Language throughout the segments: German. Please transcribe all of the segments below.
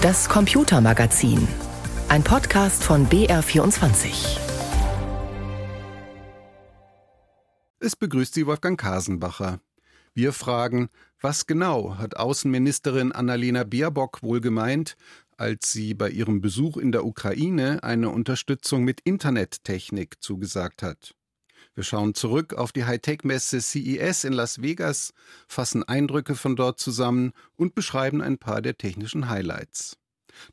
Das Computermagazin. Ein Podcast von BR24. Es begrüßt Sie Wolfgang Kasenbacher. Wir fragen, was genau hat Außenministerin Annalena Baerbock wohl gemeint, als sie bei ihrem Besuch in der Ukraine eine Unterstützung mit Internettechnik zugesagt hat. Wir schauen zurück auf die Hightech-Messe CES in Las Vegas, fassen Eindrücke von dort zusammen und beschreiben ein paar der technischen Highlights.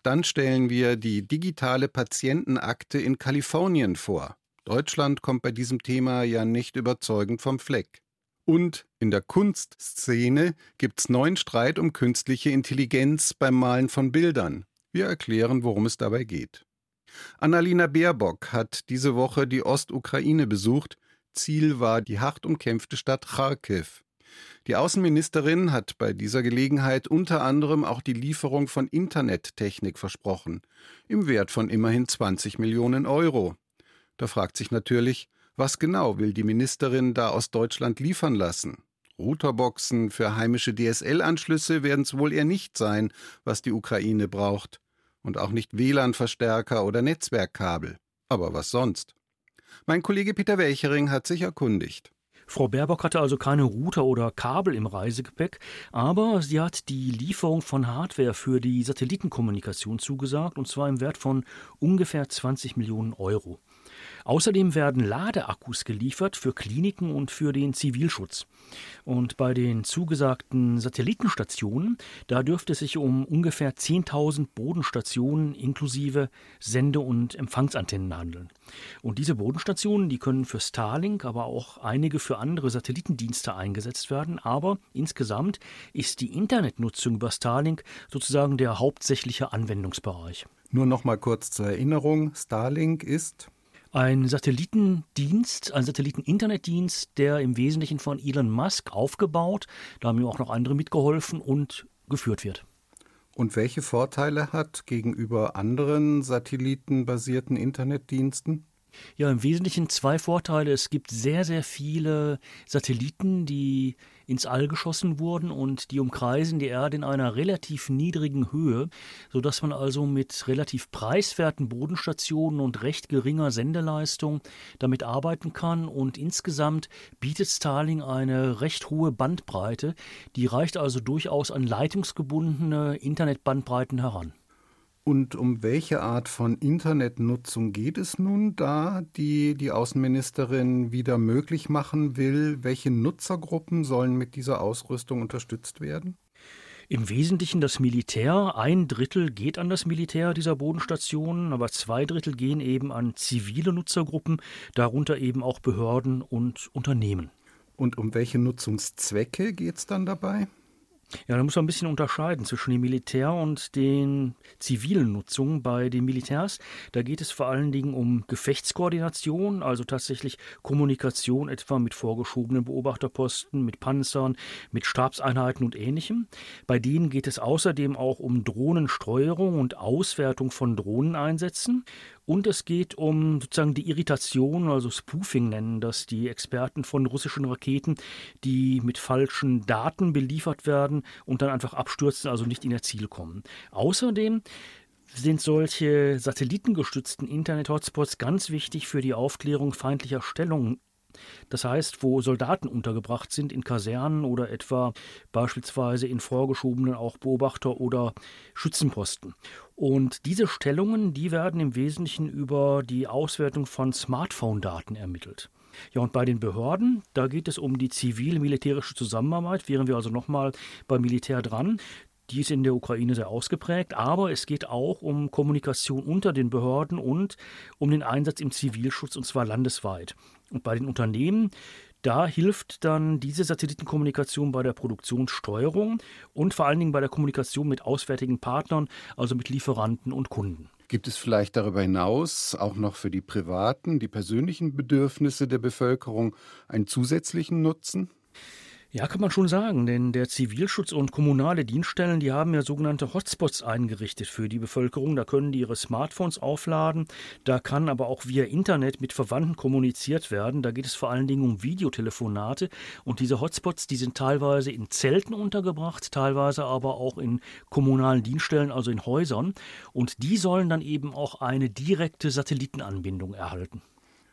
Dann stellen wir die digitale Patientenakte in Kalifornien vor. Deutschland kommt bei diesem Thema ja nicht überzeugend vom Fleck. Und in der Kunstszene gibt's neuen Streit um künstliche Intelligenz beim Malen von Bildern. Wir erklären, worum es dabei geht. Annalena Baerbock hat diese Woche die Ostukraine besucht. Ziel war die hart umkämpfte Stadt Kharkiv. Die Außenministerin hat bei dieser Gelegenheit unter anderem auch die Lieferung von Internettechnik versprochen, im Wert von immerhin 20 Millionen Euro. Da fragt sich natürlich, was genau will die Ministerin da aus Deutschland liefern lassen? Routerboxen für heimische DSL-Anschlüsse werden es wohl eher nicht sein, was die Ukraine braucht. Und auch nicht WLAN-Verstärker oder Netzwerkkabel. Aber was sonst? Mein Kollege Peter Welchering hat sich erkundigt. Frau Baerbock hatte also keine Router oder Kabel im Reisegepäck, aber sie hat die Lieferung von Hardware für die Satellitenkommunikation zugesagt, und zwar im Wert von ungefähr 20 Millionen Euro. Außerdem werden Ladeakkus geliefert für Kliniken und für den Zivilschutz. Und bei den zugesagten Satellitenstationen, da dürfte es sich um ungefähr 10.000 Bodenstationen inklusive Sende- und Empfangsantennen handeln. Und diese Bodenstationen, die können für Starlink, aber auch einige für andere Satellitendienste eingesetzt werden. Aber insgesamt ist die Internetnutzung über Starlink sozusagen der hauptsächliche Anwendungsbereich. Nur noch mal kurz zur Erinnerung: Starlink ist ein Satellitendienst, ein Satelliteninternetdienst, der im Wesentlichen von Elon Musk aufgebaut, da haben ihm auch noch andere mitgeholfen und geführt wird. Und welche Vorteile hat gegenüber anderen satellitenbasierten Internetdiensten? Ja, im Wesentlichen zwei Vorteile. Es gibt sehr, sehr viele Satelliten, die ins All geschossen wurden und die umkreisen die Erde in einer relativ niedrigen Höhe, sodass man also mit relativ preiswerten Bodenstationen und recht geringer Sendeleistung damit arbeiten kann. Und insgesamt bietet Starlink eine recht hohe Bandbreite, die reicht also durchaus an leitungsgebundene Internetbandbreiten heran. Und um welche Art von Internetnutzung geht es nun da, die die Außenministerin wieder möglich machen will? Welche Nutzergruppen sollen mit dieser Ausrüstung unterstützt werden? Im Wesentlichen das Militär. Ein Drittel geht an das Militär dieser Bodenstationen, aber zwei Drittel gehen eben an zivile Nutzergruppen, darunter eben auch Behörden und Unternehmen. Und um welche Nutzungszwecke geht es dann dabei? Ja, da muss man ein bisschen unterscheiden zwischen dem Militär und den zivilen Nutzungen. Bei den Militärs, da geht es vor allen Dingen um Gefechtskoordination, also tatsächlich Kommunikation etwa mit vorgeschobenen Beobachterposten, mit Panzern, mit Stabseinheiten und ähnlichem. Bei denen geht es außerdem auch um Drohnensteuerung und Auswertung von Drohneneinsätzen. Und es geht um sozusagen die Irritation, also Spoofing nennen das die Experten von russischen Raketen, die mit falschen Daten beliefert werden und dann einfach abstürzen, also nicht in ihr Ziel kommen. Außerdem sind solche satellitengestützten Internet-Hotspots ganz wichtig für die Aufklärung feindlicher Stellungen das heißt, wo Soldaten untergebracht sind in Kasernen oder etwa beispielsweise in vorgeschobenen auch Beobachter- oder Schützenposten. Und diese Stellungen, die werden im Wesentlichen über die Auswertung von Smartphone-Daten ermittelt. Ja, und bei den Behörden, da geht es um die zivil-militärische Zusammenarbeit, wären wir also nochmal beim Militär dran. Die ist in der Ukraine sehr ausgeprägt, aber es geht auch um Kommunikation unter den Behörden und um den Einsatz im Zivilschutz und zwar landesweit. Und bei den Unternehmen, da hilft dann diese Satellitenkommunikation bei der Produktionssteuerung und vor allen Dingen bei der Kommunikation mit auswärtigen Partnern, also mit Lieferanten und Kunden. Gibt es vielleicht darüber hinaus auch noch für die privaten, die persönlichen Bedürfnisse der Bevölkerung einen zusätzlichen Nutzen? Ja, kann man schon sagen, denn der Zivilschutz und kommunale Dienststellen, die haben ja sogenannte Hotspots eingerichtet für die Bevölkerung. Da können die ihre Smartphones aufladen, da kann aber auch via Internet mit Verwandten kommuniziert werden. Da geht es vor allen Dingen um Videotelefonate und diese Hotspots, die sind teilweise in Zelten untergebracht, teilweise aber auch in kommunalen Dienststellen, also in Häusern und die sollen dann eben auch eine direkte Satellitenanbindung erhalten.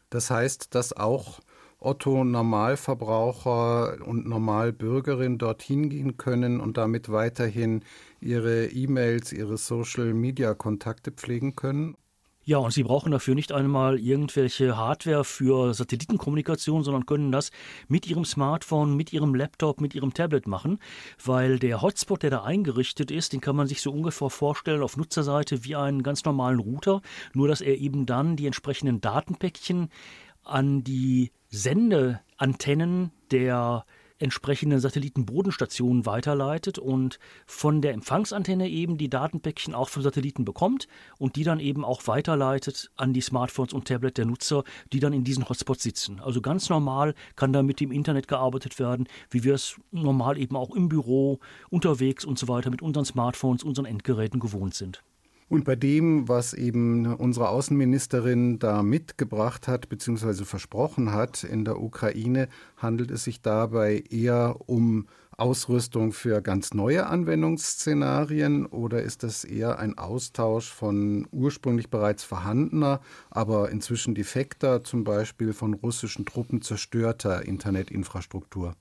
Das heißt, dass auch Otto Normalverbraucher und Normalbürgerin dorthin gehen können und damit weiterhin ihre E-Mails, ihre Social-Media-Kontakte pflegen können? Ja, und Sie brauchen dafür nicht einmal irgendwelche Hardware für Satellitenkommunikation, sondern können das mit Ihrem Smartphone, mit Ihrem Laptop, mit Ihrem Tablet machen, weil der Hotspot, der da eingerichtet ist, den kann man sich so ungefähr vorstellen auf Nutzerseite wie einen ganz normalen Router, nur dass er eben dann die entsprechenden Datenpäckchen an die Sendeantennen der entsprechenden Satellitenbodenstationen weiterleitet und von der Empfangsantenne eben die Datenpäckchen auch vom Satelliten bekommt und die dann eben auch weiterleitet an die Smartphones und Tablet der Nutzer, die dann in diesen Hotspots sitzen. Also ganz normal kann da mit dem Internet gearbeitet werden, wie wir es normal eben auch im Büro, unterwegs und so weiter mit unseren Smartphones, unseren Endgeräten gewohnt sind. Und bei dem, was eben unsere Außenministerin da mitgebracht hat bzw. versprochen hat in der Ukraine, handelt es sich dabei eher um Ausrüstung für ganz neue Anwendungsszenarien oder ist das eher ein Austausch von ursprünglich bereits vorhandener, aber inzwischen defekter, zum Beispiel von russischen Truppen zerstörter Internetinfrastruktur?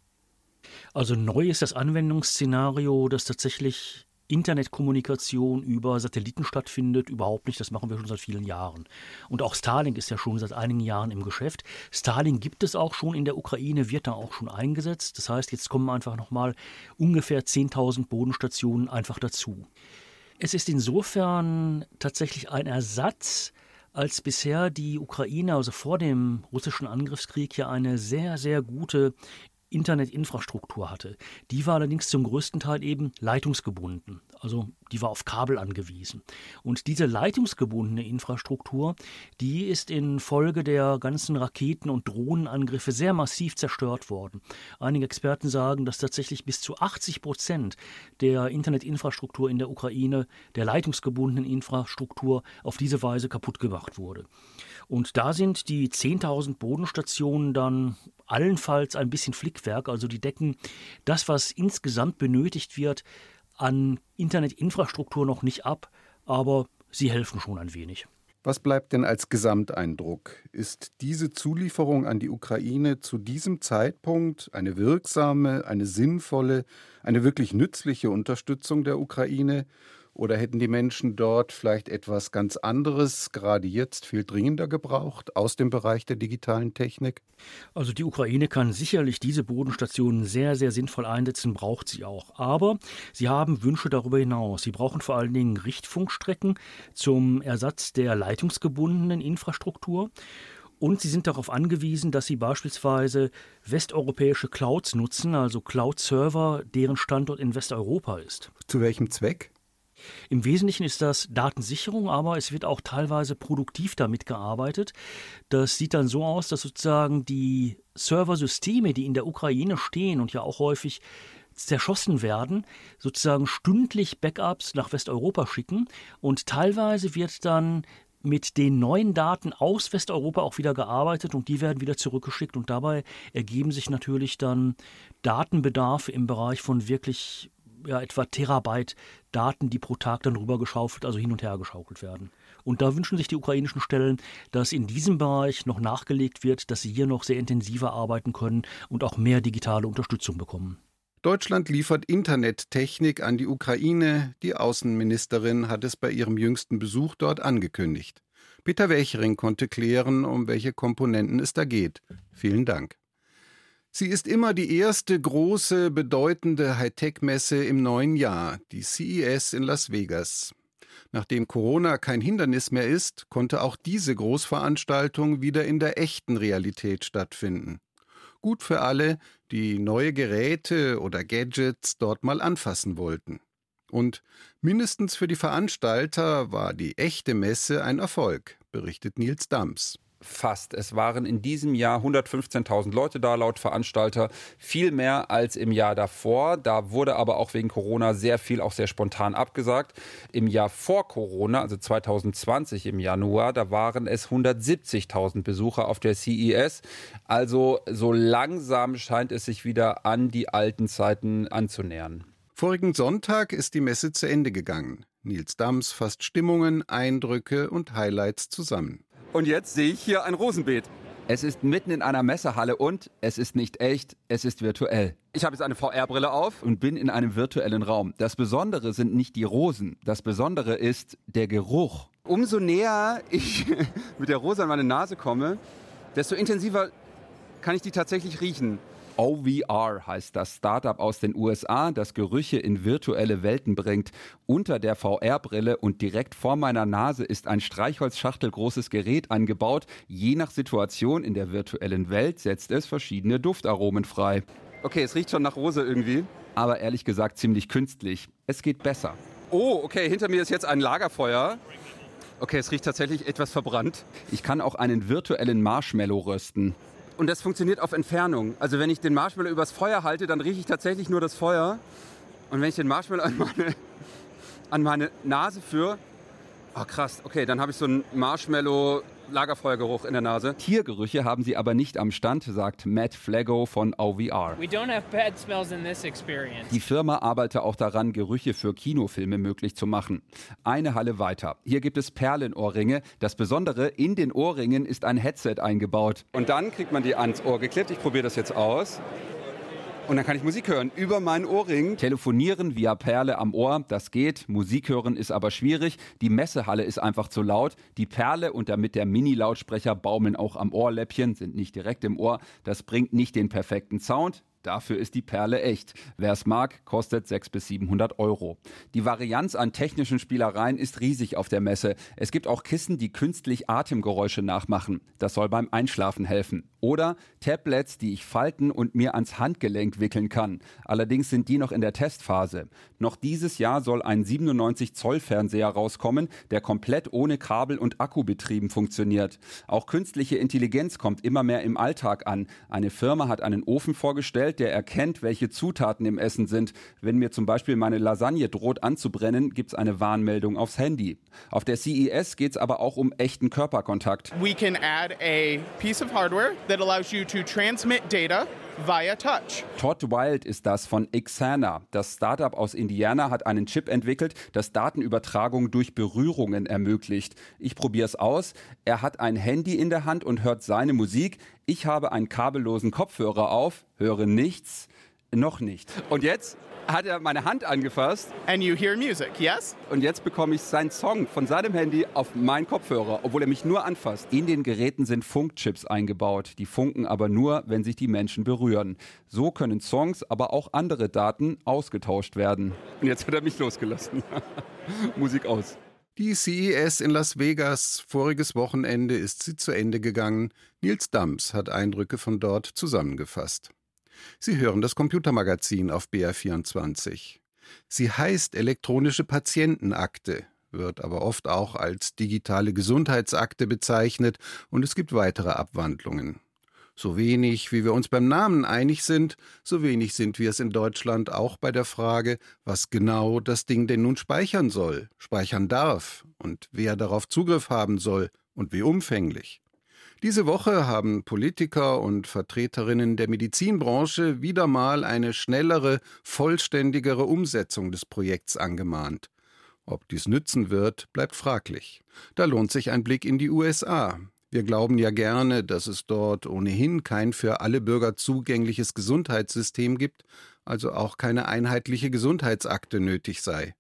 Also neu ist das Anwendungsszenario, das tatsächlich Internetkommunikation über Satelliten stattfindet. Überhaupt nicht, das machen wir schon seit vielen Jahren. Und auch Starlink ist ja schon seit einigen Jahren im Geschäft. Starlink gibt es auch schon in der Ukraine, wird da auch schon eingesetzt. Das heißt, jetzt kommen einfach nochmal ungefähr 10.000 Bodenstationen einfach dazu. Es ist insofern tatsächlich ein Ersatz als bisher die Ukraine, also vor dem russischen Angriffskrieg, ja eine sehr, sehr gute Internetinfrastruktur hatte. Die war allerdings zum größten Teil eben leitungsgebunden, also die war auf Kabel angewiesen. Und diese leitungsgebundene Infrastruktur, die ist in Folge der ganzen Raketen- und Drohnenangriffe sehr massiv zerstört worden. Einige Experten sagen, dass tatsächlich bis zu 80 Prozent der Internetinfrastruktur in der Ukraine, der leitungsgebundenen Infrastruktur, auf diese Weise kaputt gemacht wurde. Und da sind die 10.000 Bodenstationen dann allenfalls ein bisschen Flickwerk, also die decken das, was insgesamt benötigt wird, an Internetinfrastruktur noch nicht ab, aber sie helfen schon ein wenig. Was bleibt denn als Gesamteindruck? Ist diese Zulieferung an die Ukraine zu diesem Zeitpunkt eine wirksame, eine sinnvolle, eine wirklich nützliche Unterstützung der Ukraine? Oder hätten die Menschen dort vielleicht etwas ganz anderes, gerade jetzt viel dringender gebraucht, aus dem Bereich der digitalen Technik? Also die Ukraine kann sicherlich diese Bodenstationen sehr, sehr sinnvoll einsetzen, braucht sie auch. Aber sie haben Wünsche darüber hinaus. Sie brauchen vor allen Dingen Richtfunkstrecken zum Ersatz der leitungsgebundenen Infrastruktur. Und sie sind darauf angewiesen, dass sie beispielsweise westeuropäische Clouds nutzen, also Cloud-Server, deren Standort in Westeuropa ist. Zu welchem Zweck? Im Wesentlichen ist das Datensicherung, aber es wird auch teilweise produktiv damit gearbeitet. Das sieht dann so aus, dass sozusagen die Serversysteme, die in der Ukraine stehen und ja auch häufig zerschossen werden, sozusagen stündlich Backups nach Westeuropa schicken und teilweise wird dann mit den neuen Daten aus Westeuropa auch wieder gearbeitet und die werden wieder zurückgeschickt und dabei ergeben sich natürlich dann Datenbedarfe im Bereich von wirklich ja, etwa Terabyte Daten, die pro Tag dann rübergeschaufelt, also hin und her geschaukelt werden. Und da wünschen sich die ukrainischen Stellen, dass in diesem Bereich noch nachgelegt wird, dass sie hier noch sehr intensiver arbeiten können und auch mehr digitale Unterstützung bekommen. Deutschland liefert Internettechnik an die Ukraine. Die Außenministerin hat es bei ihrem jüngsten Besuch dort angekündigt. Peter Welchering konnte klären, um welche Komponenten es da geht. Vielen Dank. Sie ist immer die erste große, bedeutende Hightech-Messe im neuen Jahr, die CES in Las Vegas. Nachdem Corona kein Hindernis mehr ist, konnte auch diese Großveranstaltung wieder in der echten Realität stattfinden. Gut für alle, die neue Geräte oder Gadgets dort mal anfassen wollten. Und mindestens für die Veranstalter war die echte Messe ein Erfolg, berichtet Nils Dams. Fast. Es waren in diesem Jahr 115.000 Leute da, laut Veranstalter. Viel mehr als im Jahr davor. Da wurde aber auch wegen Corona sehr viel auch sehr spontan abgesagt. Im Jahr vor Corona, also 2020 im Januar, da waren es 170.000 Besucher auf der CES. Also so langsam scheint es sich wieder an die alten Zeiten anzunähern. Vorigen Sonntag ist die Messe zu Ende gegangen. Nils Dams fasst Stimmungen, Eindrücke und Highlights zusammen. Und jetzt sehe ich hier ein Rosenbeet. Es ist mitten in einer Messehalle und es ist nicht echt, es ist virtuell. Ich habe jetzt eine VR-Brille auf und bin in einem virtuellen Raum. Das Besondere sind nicht die Rosen, das Besondere ist der Geruch. Umso näher ich mit der Rose an meine Nase komme, desto intensiver kann ich die tatsächlich riechen. OVR heißt das Startup aus den USA, das Gerüche in virtuelle Welten bringt. Unter der VR-Brille und direkt vor meiner Nase ist ein Streichholzschachtelgroßes Gerät angebaut. Je nach Situation in der virtuellen Welt setzt es verschiedene Duftaromen frei. Okay, es riecht schon nach Rose irgendwie. Aber ehrlich gesagt ziemlich künstlich. Es geht besser. Oh, okay, hinter mir ist jetzt ein Lagerfeuer. Okay, es riecht tatsächlich etwas verbrannt. Ich kann auch einen virtuellen Marshmallow rösten. Und das funktioniert auf Entfernung. Also wenn ich den Marshmallow übers Feuer halte, dann rieche ich tatsächlich nur das Feuer. Und wenn ich den Marshmallow an meine, an meine Nase führe, oh krass, okay, dann habe ich so einen Marshmallow Lagerfeuergeruch in der Nase. Tiergerüche haben sie aber nicht am Stand, sagt Matt Flaggo von OVR. Die Firma arbeitet auch daran, Gerüche für Kinofilme möglich zu machen. Eine Halle weiter. Hier gibt es Perlenohrringe. Das Besondere, in den Ohrringen ist ein Headset eingebaut. Und dann kriegt man die ans Ohr geklebt. Ich probiere das jetzt aus. Und dann kann ich Musik hören über meinen Ohrring. Telefonieren via Perle am Ohr, das geht. Musik hören ist aber schwierig. Die Messehalle ist einfach zu laut. Die Perle und damit der Mini-Lautsprecher baumeln auch am Ohrläppchen, sind nicht direkt im Ohr. Das bringt nicht den perfekten Sound. Dafür ist die Perle echt. Wer es mag, kostet 600 bis 700 Euro. Die Varianz an technischen Spielereien ist riesig auf der Messe. Es gibt auch Kissen, die künstlich Atemgeräusche nachmachen. Das soll beim Einschlafen helfen. Oder Tablets, die ich falten und mir ans Handgelenk wickeln kann. Allerdings sind die noch in der Testphase. Noch dieses Jahr soll ein 97 Zoll Fernseher rauskommen, der komplett ohne Kabel und Akku betrieben funktioniert. Auch künstliche Intelligenz kommt immer mehr im Alltag an. Eine Firma hat einen Ofen vorgestellt, der erkennt, welche Zutaten im Essen sind. Wenn mir zum Beispiel meine Lasagne droht anzubrennen, gibt es eine Warnmeldung aufs Handy. Auf der CES geht es aber auch um echten Körperkontakt. We can add a piece of hardware that allows you to transmit data via touch. Todd Wild ist das von Xana. Das Startup aus Indiana hat einen Chip entwickelt, das Datenübertragung durch Berührungen ermöglicht. Ich probiere es aus. Er hat ein Handy in der Hand und hört seine Musik. Ich habe einen kabellosen Kopfhörer auf, höre nichts, noch nicht. Und jetzt hat er meine Hand angefasst. And you hear music, yes? Und jetzt bekomme ich seinen Song von seinem Handy auf meinen Kopfhörer, obwohl er mich nur anfasst. In den Geräten sind Funkchips eingebaut. Die funken aber nur, wenn sich die Menschen berühren. So können Songs, aber auch andere Daten ausgetauscht werden. Und jetzt hat er mich losgelassen. Musik aus. Die CES in Las Vegas, voriges Wochenende ist sie zu Ende gegangen. Nils Dams hat Eindrücke von dort zusammengefasst. Sie hören das Computermagazin auf BR24. Sie heißt elektronische Patientenakte, wird aber oft auch als digitale Gesundheitsakte bezeichnet und es gibt weitere Abwandlungen. So wenig, wie wir uns beim Namen einig sind, so wenig sind wir es in Deutschland auch bei der Frage, was genau das Ding denn nun speichern soll, speichern darf und wer darauf Zugriff haben soll und wie umfänglich. Diese Woche haben Politiker und Vertreterinnen der Medizinbranche wieder mal eine schnellere, vollständigere Umsetzung des Projekts angemahnt. Ob dies nützen wird, bleibt fraglich. Da lohnt sich ein Blick in die USA. Wir glauben ja gerne, dass es dort ohnehin kein für alle Bürger zugängliches Gesundheitssystem gibt, also auch keine einheitliche Gesundheitsakte nötig sei.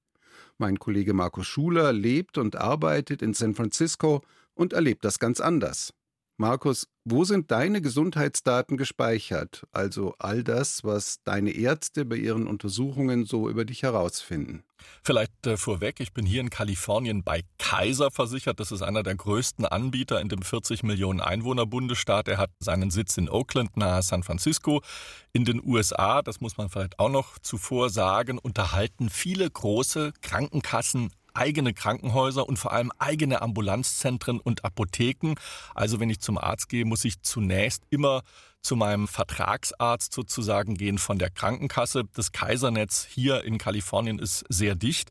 Mein Kollege Markus Schuler lebt und arbeitet in San Francisco und erlebt das ganz anders. Markus, wo sind deine Gesundheitsdaten gespeichert? Also all das, was deine Ärzte bei ihren Untersuchungen so über dich herausfinden. Vielleicht äh, vorweg, ich bin hier in Kalifornien bei Kaiser versichert. Das ist einer der größten Anbieter in dem 40 Millionen Einwohner Bundesstaat. Er hat seinen Sitz in Oakland nahe San Francisco. In den USA, das muss man vielleicht auch noch zuvor sagen, unterhalten viele große Krankenkassen eigene Krankenhäuser und vor allem eigene Ambulanzzentren und Apotheken. Also wenn ich zum Arzt gehe, muss ich zunächst immer zu meinem Vertragsarzt sozusagen gehen von der Krankenkasse. Das Kaisernetz hier in Kalifornien ist sehr dicht.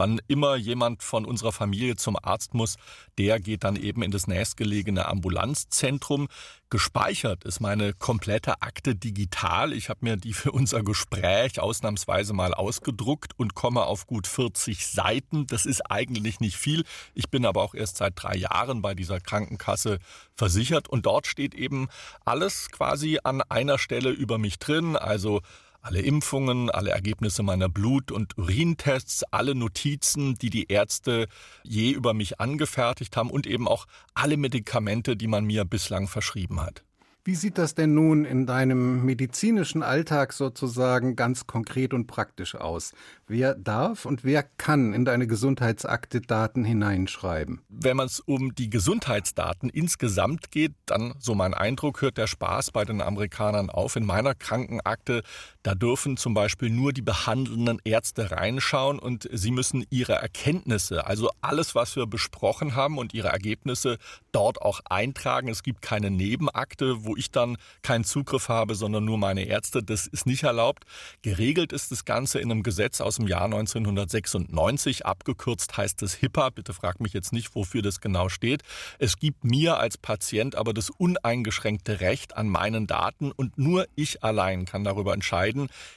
Wann immer jemand von unserer Familie zum Arzt muss, der geht dann eben in das nächstgelegene Ambulanzzentrum. Gespeichert ist meine komplette Akte digital. Ich habe mir die für unser Gespräch ausnahmsweise mal ausgedruckt und komme auf gut 40 Seiten. Das ist eigentlich nicht viel. Ich bin aber auch erst seit drei Jahren bei dieser Krankenkasse versichert und dort steht eben alles quasi an einer Stelle über mich drin. Also alle Impfungen, alle Ergebnisse meiner Blut- und Urintests, alle Notizen, die die Ärzte je über mich angefertigt haben und eben auch alle Medikamente, die man mir bislang verschrieben hat. Wie sieht das denn nun in deinem medizinischen Alltag sozusagen ganz konkret und praktisch aus? Wer darf und wer kann in deine Gesundheitsakte Daten hineinschreiben? Wenn man es um die Gesundheitsdaten insgesamt geht, dann, so mein Eindruck, hört der Spaß bei den Amerikanern auf. In meiner Krankenakte, da dürfen zum Beispiel nur die behandelnden Ärzte reinschauen und sie müssen ihre Erkenntnisse, also alles, was wir besprochen haben und ihre Ergebnisse dort auch eintragen. Es gibt keine Nebenakte, wo ich dann keinen Zugriff habe, sondern nur meine Ärzte. Das ist nicht erlaubt. Geregelt ist das Ganze in einem Gesetz aus dem Jahr 1996. Abgekürzt heißt es HIPAA. Bitte frag mich jetzt nicht, wofür das genau steht. Es gibt mir als Patient aber das uneingeschränkte Recht an meinen Daten und nur ich allein kann darüber entscheiden,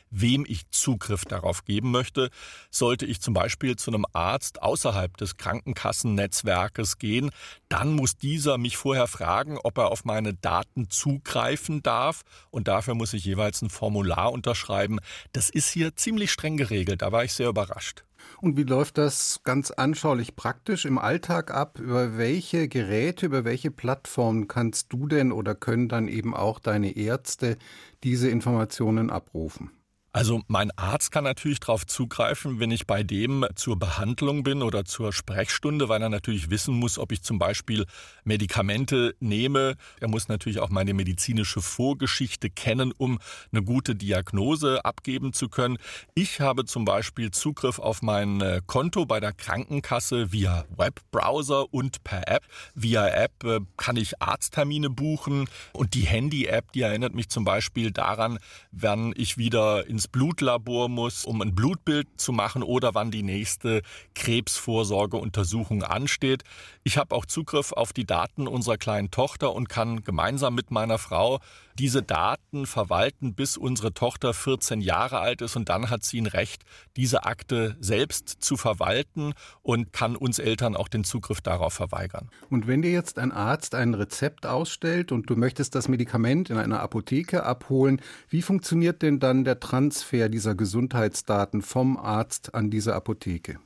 wem ich Zugriff darauf geben möchte. Sollte ich zum Beispiel zu einem Arzt außerhalb des Krankenkassennetzwerkes gehen, dann muss dieser mich vorher fragen, ob er auf meine Daten zugreifen darf. Und dafür muss ich jeweils ein Formular unterschreiben. Das ist hier ziemlich streng geregelt. Da war ich sehr überrascht. Und wie läuft das ganz anschaulich praktisch im Alltag ab? Über welche Geräte, über welche Plattformen kannst du denn oder können dann eben auch deine Ärzte diese Informationen abrufen? Also mein Arzt kann natürlich darauf zugreifen, wenn ich bei dem zur Behandlung bin oder zur Sprechstunde, weil er natürlich wissen muss, ob ich zum Beispiel Medikamente nehme. Er muss natürlich auch meine medizinische Vorgeschichte kennen, um eine gute Diagnose abgeben zu können. Ich habe zum Beispiel Zugriff auf mein äh, Konto bei der Krankenkasse via Webbrowser und per App. Via App äh, kann ich Arzttermine buchen und die Handy-App, die erinnert mich zum Beispiel daran, wann ich wieder ins ins Blutlabor muss, um ein Blutbild zu machen oder wann die nächste Krebsvorsorgeuntersuchung ansteht. Ich habe auch Zugriff auf die Daten unserer kleinen Tochter und kann gemeinsam mit meiner Frau diese Daten verwalten, bis unsere Tochter 14 Jahre alt ist und dann hat sie ein Recht, diese Akte selbst zu verwalten und kann uns Eltern auch den Zugriff darauf verweigern. Und wenn dir jetzt ein Arzt ein Rezept ausstellt und du möchtest das Medikament in einer Apotheke abholen, wie funktioniert denn dann der Transfer dieser Gesundheitsdaten vom Arzt an diese Apotheke?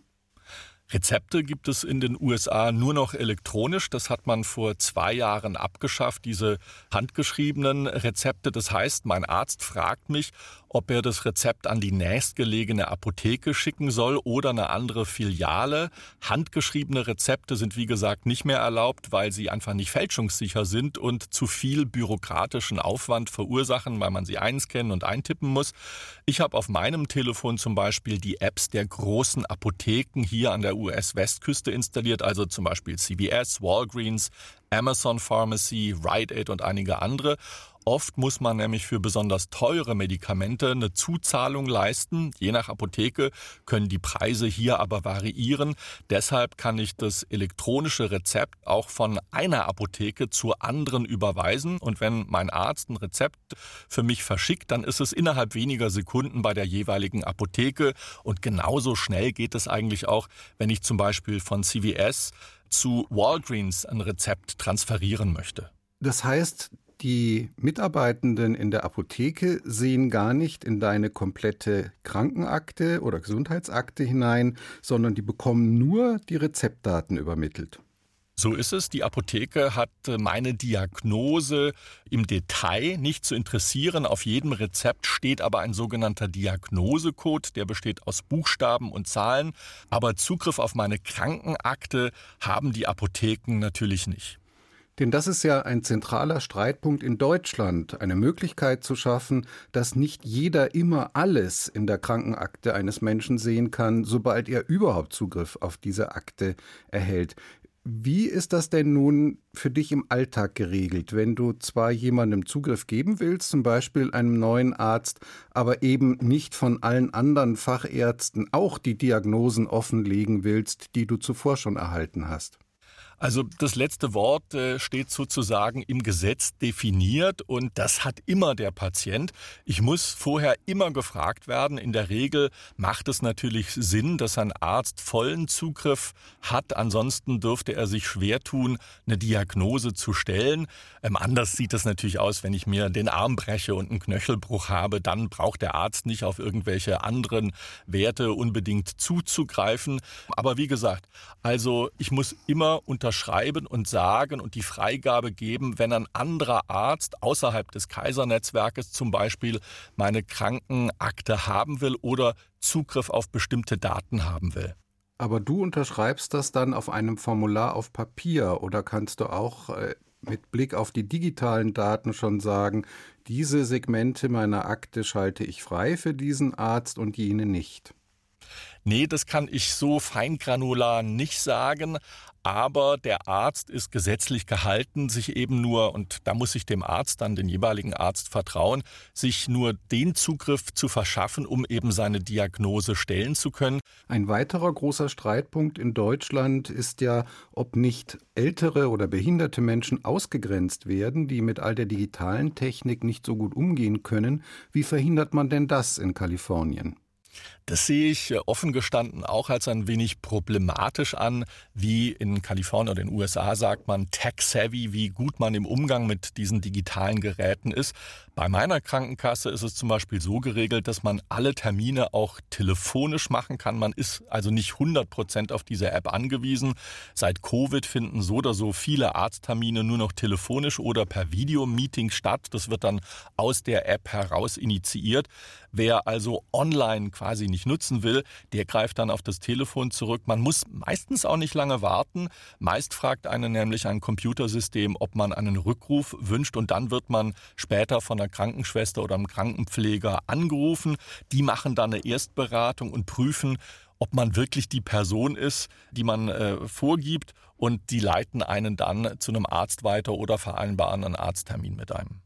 Rezepte gibt es in den USA nur noch elektronisch. Das hat man vor zwei Jahren abgeschafft, diese handgeschriebenen Rezepte. Das heißt, mein Arzt fragt mich, ob er das Rezept an die nächstgelegene Apotheke schicken soll oder eine andere Filiale. Handgeschriebene Rezepte sind wie gesagt nicht mehr erlaubt, weil sie einfach nicht fälschungssicher sind und zu viel bürokratischen Aufwand verursachen, weil man sie einscannen und eintippen muss. Ich habe auf meinem Telefon zum Beispiel die Apps der großen Apotheken hier an der US-Westküste installiert, also zum Beispiel CVS, Walgreens, Amazon Pharmacy, Rite Aid und einige andere. Oft muss man nämlich für besonders teure Medikamente eine Zuzahlung leisten. Je nach Apotheke können die Preise hier aber variieren. Deshalb kann ich das elektronische Rezept auch von einer Apotheke zur anderen überweisen. Und wenn mein Arzt ein Rezept für mich verschickt, dann ist es innerhalb weniger Sekunden bei der jeweiligen Apotheke. Und genauso schnell geht es eigentlich auch, wenn ich zum Beispiel von CVS zu Walgreens ein Rezept transferieren möchte. Das heißt, die Mitarbeitenden in der Apotheke sehen gar nicht in deine komplette Krankenakte oder Gesundheitsakte hinein, sondern die bekommen nur die Rezeptdaten übermittelt. So ist es. Die Apotheke hat äh, meine Diagnose im Detail nicht zu interessieren. Auf jedem Rezept steht aber ein sogenannter Diagnosecode, der besteht aus Buchstaben und Zahlen. Aber Zugriff auf meine Krankenakte haben die Apotheken natürlich nicht. Denn das ist ja ein zentraler Streitpunkt in Deutschland, eine Möglichkeit zu schaffen, dass nicht jeder immer alles in der Krankenakte eines Menschen sehen kann, sobald er überhaupt Zugriff auf diese Akte erhält. Wie ist das denn nun für dich im Alltag geregelt, wenn du zwar jemandem Zugriff geben willst, zum Beispiel einem neuen Arzt, aber eben nicht von allen anderen Fachärzten auch die Diagnosen offenlegen willst, die du zuvor schon erhalten hast? Also das letzte Wort äh, steht sozusagen im Gesetz definiert und das hat immer der Patient. Ich muss vorher immer gefragt werden. In der Regel macht es natürlich Sinn, dass ein Arzt vollen Zugriff hat. Ansonsten dürfte er sich schwer tun, eine Diagnose zu stellen. Ähm, anders sieht es natürlich aus, wenn ich mir den Arm breche und einen Knöchelbruch habe. Dann braucht der Arzt nicht auf irgendwelche anderen Werte unbedingt zuzugreifen. Aber wie gesagt, also ich muss immer unter unterschreiben und sagen und die Freigabe geben, wenn ein anderer Arzt außerhalb des Kaisernetzwerkes zum Beispiel meine Krankenakte haben will oder Zugriff auf bestimmte Daten haben will. Aber du unterschreibst das dann auf einem Formular auf Papier oder kannst du auch äh, mit Blick auf die digitalen Daten schon sagen, diese Segmente meiner Akte schalte ich frei für diesen Arzt und jene nicht? Nee, das kann ich so feingranular nicht sagen, aber der Arzt ist gesetzlich gehalten, sich eben nur, und da muss ich dem Arzt dann, den jeweiligen Arzt vertrauen, sich nur den Zugriff zu verschaffen, um eben seine Diagnose stellen zu können. Ein weiterer großer Streitpunkt in Deutschland ist ja, ob nicht ältere oder behinderte Menschen ausgegrenzt werden, die mit all der digitalen Technik nicht so gut umgehen können. Wie verhindert man denn das in Kalifornien? Das sehe ich äh, offen gestanden auch als ein wenig problematisch an, wie in Kalifornien oder in den USA sagt man tech-savvy, wie gut man im Umgang mit diesen digitalen Geräten ist. Bei meiner Krankenkasse ist es zum Beispiel so geregelt, dass man alle Termine auch telefonisch machen kann. Man ist also nicht 100 Prozent auf diese App angewiesen. Seit Covid finden so oder so viele Arzttermine nur noch telefonisch oder per Videomeeting statt. Das wird dann aus der App heraus initiiert. Wer also online quasi nicht nutzen will, der greift dann auf das Telefon zurück. Man muss meistens auch nicht lange warten. Meist fragt einen nämlich ein Computersystem, ob man einen Rückruf wünscht und dann wird man später von einer Krankenschwester oder einem Krankenpfleger angerufen. Die machen dann eine Erstberatung und prüfen, ob man wirklich die Person ist, die man äh, vorgibt und die leiten einen dann zu einem Arzt weiter oder vereinbaren einen Arzttermin mit einem.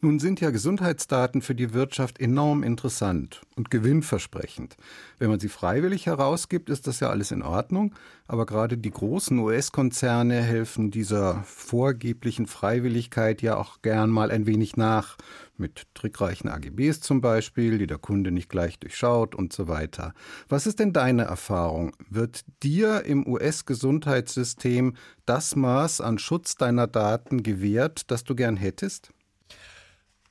Nun sind ja Gesundheitsdaten für die Wirtschaft enorm interessant und gewinnversprechend. Wenn man sie freiwillig herausgibt, ist das ja alles in Ordnung, aber gerade die großen US-Konzerne helfen dieser vorgeblichen Freiwilligkeit ja auch gern mal ein wenig nach, mit trickreichen AGBs zum Beispiel, die der Kunde nicht gleich durchschaut und so weiter. Was ist denn deine Erfahrung? Wird dir im US-Gesundheitssystem das Maß an Schutz deiner Daten gewährt, das du gern hättest?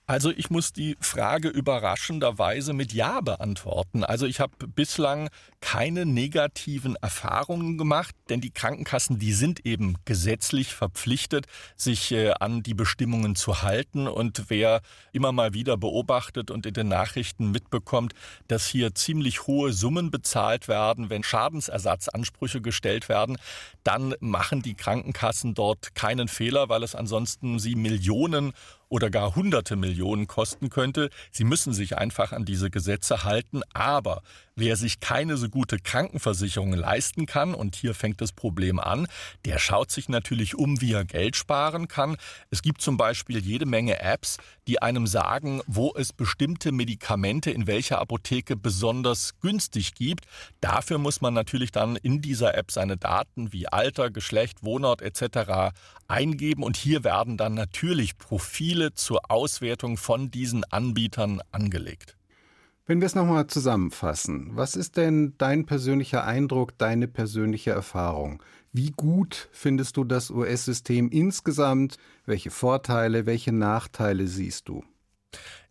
Also ich muss die Frage überraschenderweise mit Ja beantworten. Also ich habe bislang keine negativen Erfahrungen gemacht, denn die Krankenkassen, die sind eben gesetzlich verpflichtet, sich äh, an die Bestimmungen zu halten. Und wer immer mal wieder beobachtet und in den Nachrichten mitbekommt, dass hier ziemlich hohe Summen bezahlt werden, wenn Schadensersatzansprüche gestellt werden, dann machen die Krankenkassen dort keinen Fehler, weil es ansonsten sie Millionen oder gar hunderte Millionen kosten könnte. Sie müssen sich einfach an diese Gesetze halten. Aber wer sich keine so gute Krankenversicherung leisten kann, und hier fängt das Problem an, der schaut sich natürlich um, wie er Geld sparen kann. Es gibt zum Beispiel jede Menge Apps, die einem sagen, wo es bestimmte Medikamente in welcher Apotheke besonders günstig gibt. Dafür muss man natürlich dann in dieser App seine Daten wie Alter, Geschlecht, Wohnort etc. eingeben und hier werden dann natürlich Profile zur Auswertung von diesen Anbietern angelegt. Wenn wir es nochmal zusammenfassen, was ist denn dein persönlicher Eindruck, deine persönliche Erfahrung? Wie gut findest du das US-System insgesamt? Welche Vorteile, welche Nachteile siehst du?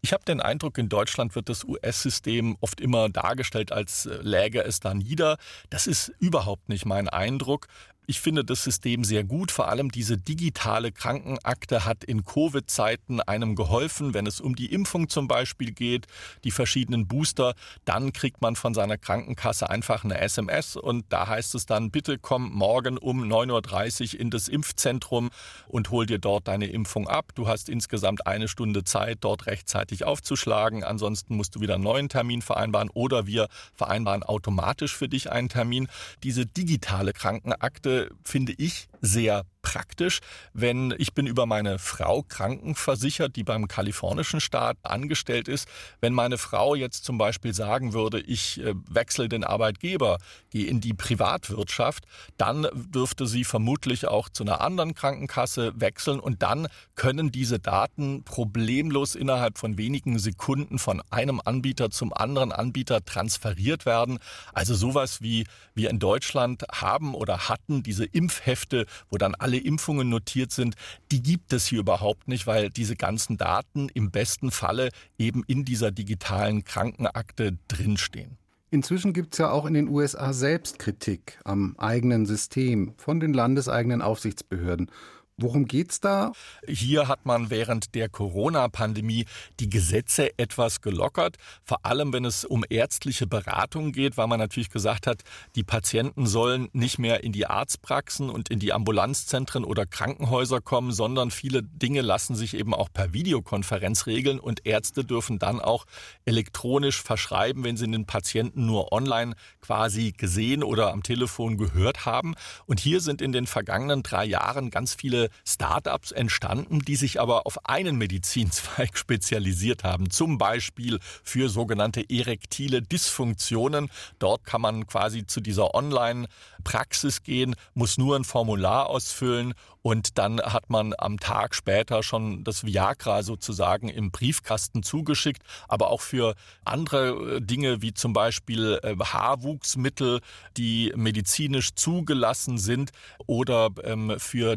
Ich habe den Eindruck, in Deutschland wird das US-System oft immer dargestellt, als äh, läge es da nieder. Das ist überhaupt nicht mein Eindruck. Ich finde das System sehr gut. Vor allem diese digitale Krankenakte hat in Covid-Zeiten einem geholfen. Wenn es um die Impfung zum Beispiel geht, die verschiedenen Booster, dann kriegt man von seiner Krankenkasse einfach eine SMS und da heißt es dann, bitte komm morgen um 9.30 Uhr in das Impfzentrum und hol dir dort deine Impfung ab. Du hast insgesamt eine Stunde Zeit, dort rechtzeitig aufzuschlagen. Ansonsten musst du wieder einen neuen Termin vereinbaren oder wir vereinbaren automatisch für dich einen Termin. Diese digitale Krankenakte finde ich, sehr praktisch, wenn ich bin über meine Frau krankenversichert, die beim kalifornischen Staat angestellt ist. Wenn meine Frau jetzt zum Beispiel sagen würde, ich äh, wechsle den Arbeitgeber, gehe in die Privatwirtschaft, dann dürfte sie vermutlich auch zu einer anderen Krankenkasse wechseln und dann können diese Daten problemlos innerhalb von wenigen Sekunden von einem Anbieter zum anderen Anbieter transferiert werden. Also sowas wie wir in Deutschland haben oder hatten, diese Impfhefte, wo dann alle Impfungen notiert sind, die gibt es hier überhaupt nicht, weil diese ganzen Daten im besten Falle eben in dieser digitalen Krankenakte drinstehen. Inzwischen gibt es ja auch in den USA selbst Kritik am eigenen System von den landeseigenen Aufsichtsbehörden. Worum geht's da? Hier hat man während der Corona-Pandemie die Gesetze etwas gelockert, vor allem wenn es um ärztliche Beratung geht, weil man natürlich gesagt hat, die Patienten sollen nicht mehr in die Arztpraxen und in die Ambulanzzentren oder Krankenhäuser kommen, sondern viele Dinge lassen sich eben auch per Videokonferenz regeln und Ärzte dürfen dann auch elektronisch verschreiben, wenn sie den Patienten nur online quasi gesehen oder am Telefon gehört haben. Und hier sind in den vergangenen drei Jahren ganz viele Startups entstanden, die sich aber auf einen Medizinzweig spezialisiert haben. Zum Beispiel für sogenannte erektile Dysfunktionen. Dort kann man quasi zu dieser Online-Praxis gehen, muss nur ein Formular ausfüllen und dann hat man am Tag später schon das Viagra sozusagen im Briefkasten zugeschickt. Aber auch für andere äh, Dinge wie zum Beispiel äh, Haarwuchsmittel, die medizinisch zugelassen sind oder ähm, für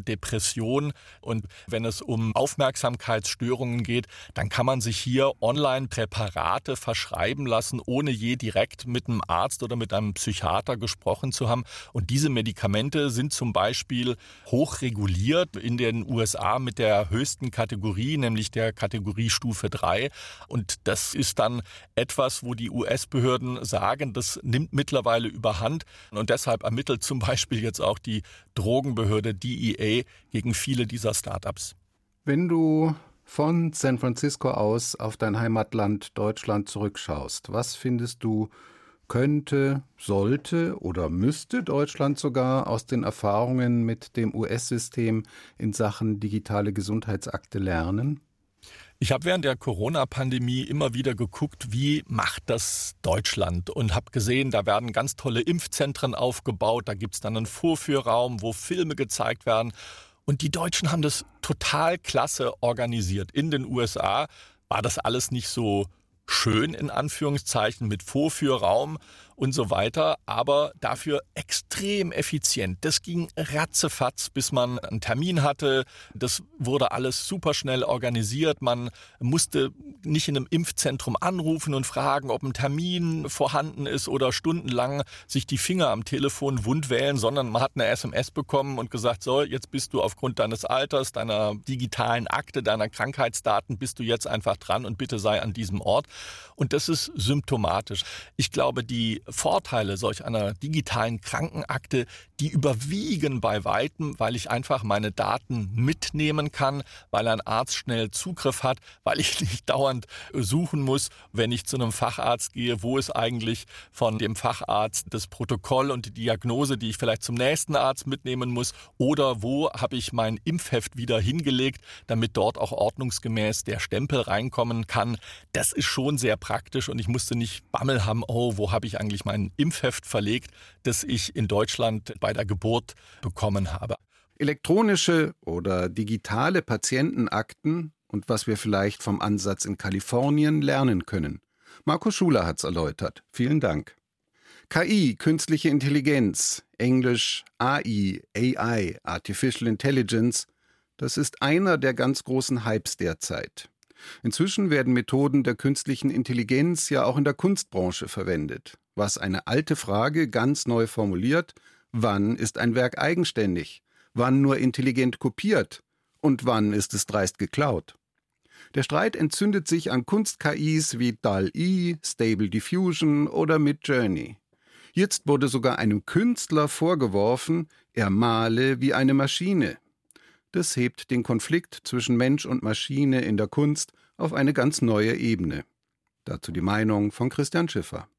Depression. Und wenn es um Aufmerksamkeitsstörungen geht, dann kann man sich hier online Präparate verschreiben lassen, ohne je direkt mit einem Arzt oder mit einem Psychiater gesprochen zu haben. Und diese Medikamente sind zum Beispiel hochreguliert reguliert in den USA mit der höchsten Kategorie, nämlich der Kategorie Stufe 3. Und das ist dann etwas, wo die US-Behörden sagen, das nimmt mittlerweile überhand. Und deshalb ermittelt zum Beispiel jetzt auch die Drogenbehörde DEA gegen viele dieser Startups. Wenn du von San Francisco aus auf dein Heimatland Deutschland zurückschaust, was findest du könnte, sollte oder müsste Deutschland sogar aus den Erfahrungen mit dem US-System in Sachen digitale Gesundheitsakte lernen? Ich habe während der Corona-Pandemie immer wieder geguckt, wie macht das Deutschland und habe gesehen, da werden ganz tolle Impfzentren aufgebaut, da gibt es dann einen Vorführraum, wo Filme gezeigt werden. Und die Deutschen haben das total klasse organisiert. In den USA war das alles nicht so schön in Anführungszeichen mit Vorführraum und so weiter, aber dafür extrem effizient. Das ging ratzefatz, bis man einen Termin hatte. Das wurde alles super schnell organisiert. Man musste nicht in einem Impfzentrum anrufen und fragen, ob ein Termin vorhanden ist oder stundenlang sich die Finger am Telefon wund wählen, sondern man hat eine SMS bekommen und gesagt, so, jetzt bist du aufgrund deines Alters, deiner digitalen Akte, deiner Krankheitsdaten, bist du jetzt einfach dran und bitte sei an diesem Ort. Und das ist symptomatisch. Ich glaube, die Vorteile solch einer digitalen Krankenakte, die überwiegen bei weitem, weil ich einfach meine Daten mitnehmen kann, weil ein Arzt schnell Zugriff hat, weil ich nicht dauernd suchen muss, wenn ich zu einem Facharzt gehe, wo ist eigentlich von dem Facharzt das Protokoll und die Diagnose, die ich vielleicht zum nächsten Arzt mitnehmen muss, oder wo habe ich mein Impfheft wieder hingelegt, damit dort auch ordnungsgemäß der Stempel reinkommen kann. Das ist schon sehr praktisch und ich musste nicht Bammel haben, oh, wo habe ich eigentlich mein Impfheft verlegt, das ich in Deutschland bei der Geburt bekommen habe. Elektronische oder digitale Patientenakten und was wir vielleicht vom Ansatz in Kalifornien lernen können. Markus Schuler hat es erläutert. Vielen Dank. KI, künstliche Intelligenz, Englisch AI, AI, Artificial Intelligence, das ist einer der ganz großen Hypes derzeit. Inzwischen werden Methoden der künstlichen Intelligenz ja auch in der Kunstbranche verwendet. Was eine alte Frage ganz neu formuliert, wann ist ein Werk eigenständig, wann nur intelligent kopiert und wann ist es dreist geklaut. Der Streit entzündet sich an Kunst-KIs wie DAL-E, Stable Diffusion oder Midjourney. Jetzt wurde sogar einem Künstler vorgeworfen, er male wie eine Maschine. Das hebt den Konflikt zwischen Mensch und Maschine in der Kunst auf eine ganz neue Ebene. Dazu die Meinung von Christian Schiffer.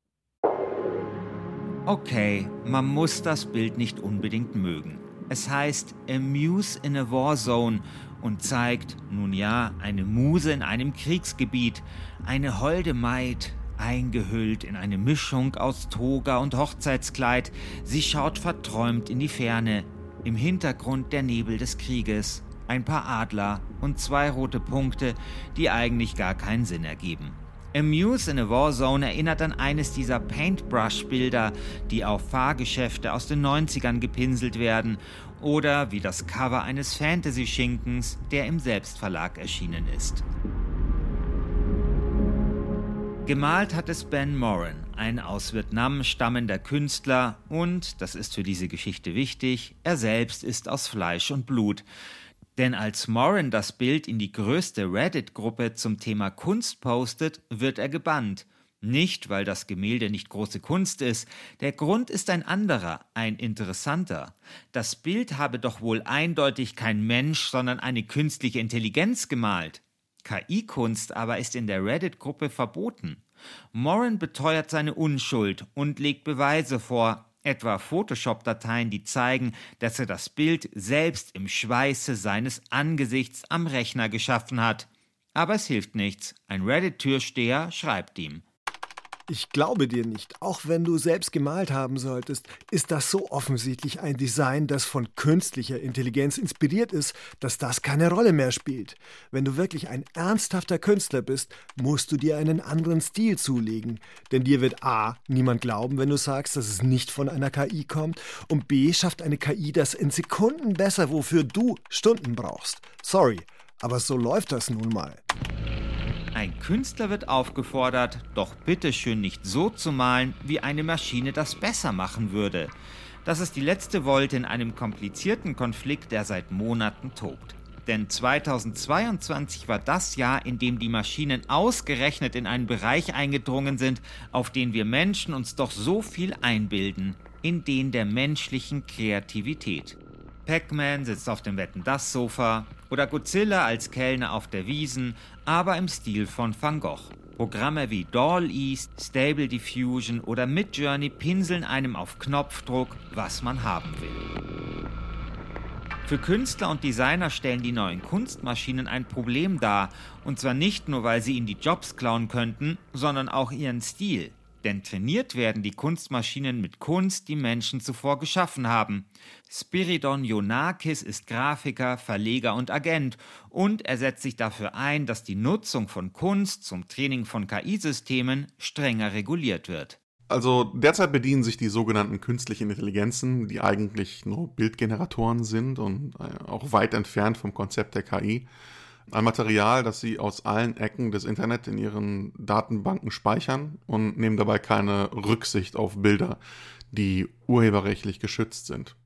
Okay, man muss das Bild nicht unbedingt mögen. Es heißt Amuse in a War Zone und zeigt, nun ja, eine Muse in einem Kriegsgebiet, eine holde Maid, eingehüllt in eine Mischung aus Toga und Hochzeitskleid. Sie schaut verträumt in die Ferne. Im Hintergrund der Nebel des Krieges, ein paar Adler und zwei rote Punkte, die eigentlich gar keinen Sinn ergeben. Amuse in a Warzone erinnert an eines dieser Paintbrush-Bilder, die auf Fahrgeschäfte aus den 90ern gepinselt werden oder wie das Cover eines Fantasy-Schinkens, der im Selbstverlag erschienen ist. Gemalt hat es Ben Moran, ein aus Vietnam stammender Künstler und, das ist für diese Geschichte wichtig, er selbst ist aus Fleisch und Blut. Denn als Moran das Bild in die größte Reddit-Gruppe zum Thema Kunst postet, wird er gebannt. Nicht, weil das Gemälde nicht große Kunst ist, der Grund ist ein anderer, ein interessanter. Das Bild habe doch wohl eindeutig kein Mensch, sondern eine künstliche Intelligenz gemalt. KI-Kunst aber ist in der Reddit-Gruppe verboten. Moran beteuert seine Unschuld und legt Beweise vor, etwa Photoshop-Dateien, die zeigen, dass er das Bild selbst im Schweiße seines Angesichts am Rechner geschaffen hat. Aber es hilft nichts. Ein Reddit-Türsteher schreibt ihm. Ich glaube dir nicht. Auch wenn du selbst gemalt haben solltest, ist das so offensichtlich ein Design, das von künstlicher Intelligenz inspiriert ist, dass das keine Rolle mehr spielt. Wenn du wirklich ein ernsthafter Künstler bist, musst du dir einen anderen Stil zulegen. Denn dir wird A. niemand glauben, wenn du sagst, dass es nicht von einer KI kommt. Und B. schafft eine KI das in Sekunden besser, wofür du Stunden brauchst. Sorry, aber so läuft das nun mal. Ein Künstler wird aufgefordert, doch bitteschön nicht so zu malen, wie eine Maschine das besser machen würde. Das ist die letzte Wolte in einem komplizierten Konflikt, der seit Monaten tobt. Denn 2022 war das Jahr, in dem die Maschinen ausgerechnet in einen Bereich eingedrungen sind, auf den wir Menschen uns doch so viel einbilden, in den der menschlichen Kreativität. Pac-Man sitzt auf dem Wetten-Das-Sofa oder Godzilla als Kellner auf der Wiesen, aber im Stil von Van Gogh. Programme wie Doll East, Stable Diffusion oder Midjourney pinseln einem auf Knopfdruck, was man haben will. Für Künstler und Designer stellen die neuen Kunstmaschinen ein Problem dar, und zwar nicht nur, weil sie ihnen die Jobs klauen könnten, sondern auch ihren Stil. Denn trainiert werden die Kunstmaschinen mit Kunst, die Menschen zuvor geschaffen haben. Spiridon Ionakis ist Grafiker, Verleger und Agent und er setzt sich dafür ein, dass die Nutzung von Kunst zum Training von KI-Systemen strenger reguliert wird. Also derzeit bedienen sich die sogenannten künstlichen Intelligenzen, die eigentlich nur Bildgeneratoren sind und äh, auch weit entfernt vom Konzept der KI, ein Material, das sie aus allen Ecken des Internet in ihren Datenbanken speichern und nehmen dabei keine Rücksicht auf Bilder, die urheberrechtlich geschützt sind.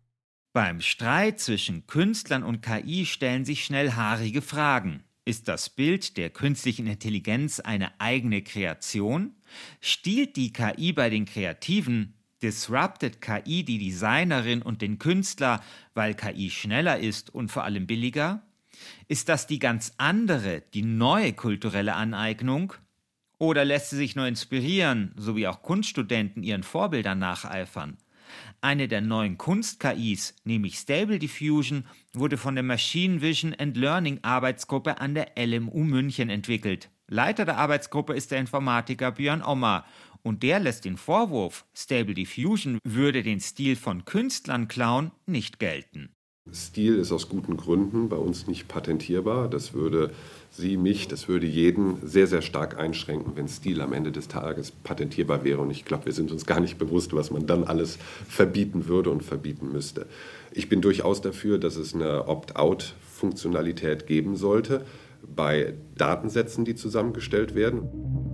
Beim Streit zwischen Künstlern und KI stellen sich schnell haarige Fragen. Ist das Bild der künstlichen Intelligenz eine eigene Kreation? Stiehlt die KI bei den Kreativen? Disrupted KI die Designerin und den Künstler, weil KI schneller ist und vor allem billiger? Ist das die ganz andere, die neue kulturelle Aneignung? Oder lässt sie sich nur inspirieren, so wie auch Kunststudenten ihren Vorbildern nacheifern? Eine der neuen Kunst-KIs, nämlich Stable Diffusion, wurde von der Machine Vision and Learning Arbeitsgruppe an der LMU München entwickelt. Leiter der Arbeitsgruppe ist der Informatiker Björn Ommer und der lässt den Vorwurf, Stable Diffusion würde den Stil von Künstlern klauen, nicht gelten. Stil ist aus guten Gründen bei uns nicht patentierbar. Das würde Sie, mich, das würde jeden sehr, sehr stark einschränken, wenn Stil am Ende des Tages patentierbar wäre. Und ich glaube, wir sind uns gar nicht bewusst, was man dann alles verbieten würde und verbieten müsste. Ich bin durchaus dafür, dass es eine Opt-out-Funktionalität geben sollte. bei Datensätzen, die zusammengestellt werden.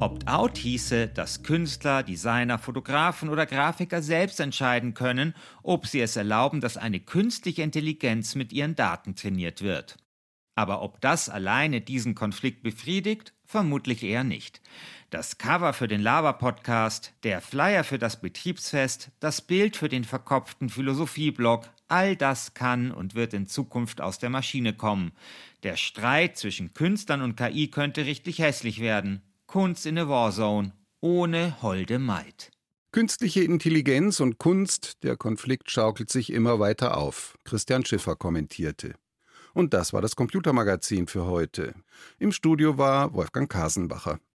Opt-out hieße, dass Künstler, Designer, Fotografen oder Grafiker selbst entscheiden können, ob sie es erlauben, dass eine künstliche Intelligenz mit ihren Daten trainiert wird. Aber ob das alleine diesen Konflikt befriedigt, vermutlich eher nicht. Das Cover für den Lava-Podcast, der Flyer für das Betriebsfest, das Bild für den verkopften Philosophieblog, all das kann und wird in Zukunft aus der Maschine kommen. Der Streit zwischen Künstlern und KI könnte richtig hässlich werden. Kunst in a Warzone, ohne holde Maid. Künstliche Intelligenz und Kunst, der Konflikt schaukelt sich immer weiter auf, Christian Schiffer kommentierte. Und das war das Computermagazin für heute. Im Studio war Wolfgang Kasenbacher.